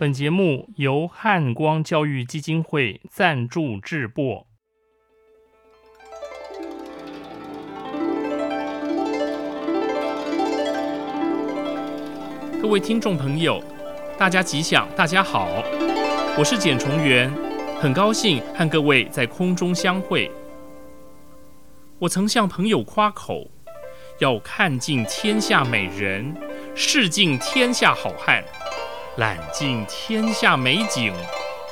本节目由汉光教育基金会赞助制播。各位听众朋友，大家吉祥，大家好，我是简重元，很高兴和各位在空中相会。我曾向朋友夸口，要看尽天下美人，试尽天下好汉。览尽天下美景，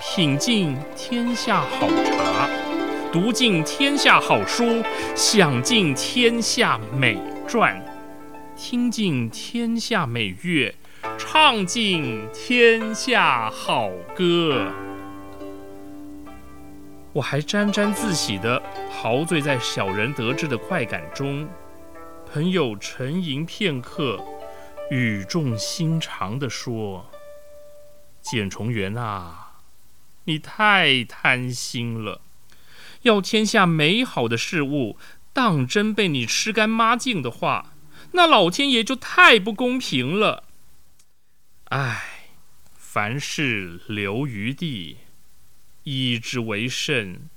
品尽天下好茶，读尽天下好书，享尽天下美馔，听尽天下美乐，唱尽天下好歌。我还沾沾自喜地陶醉在小人得志的快感中，朋友沉吟片刻，语重心长地说。简重元啊，你太贪心了！要天下美好的事物当真被你吃干抹净的话，那老天爷就太不公平了。唉，凡事留余地，依之为甚，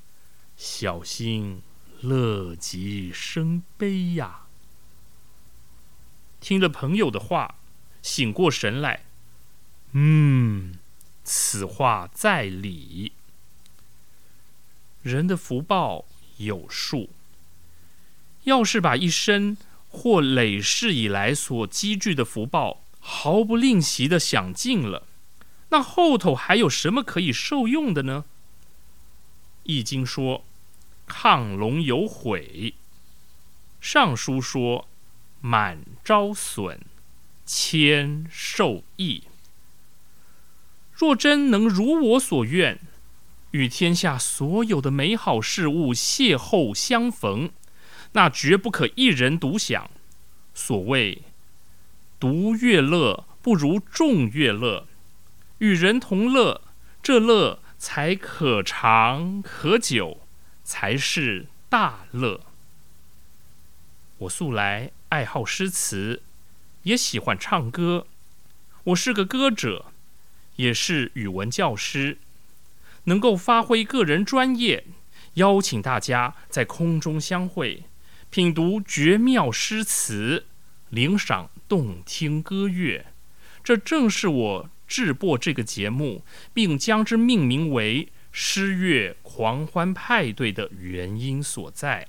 小心乐极生悲呀！听了朋友的话，醒过神来。嗯，此话在理。人的福报有数，要是把一生或累世以来所积聚的福报毫不吝惜的享尽了，那后头还有什么可以受用的呢？易经说：“亢龙有悔。”尚书说：“满招损，谦受益。”若真能如我所愿，与天下所有的美好事物邂逅相逢，那绝不可一人独享。所谓“独乐乐不如众乐乐”，与人同乐，这乐才可长可久，才是大乐。我素来爱好诗词，也喜欢唱歌，我是个歌者。也是语文教师，能够发挥个人专业，邀请大家在空中相会，品读绝妙诗词，领赏动听歌乐，这正是我制播这个节目，并将之命名为“诗乐狂欢派对”的原因所在。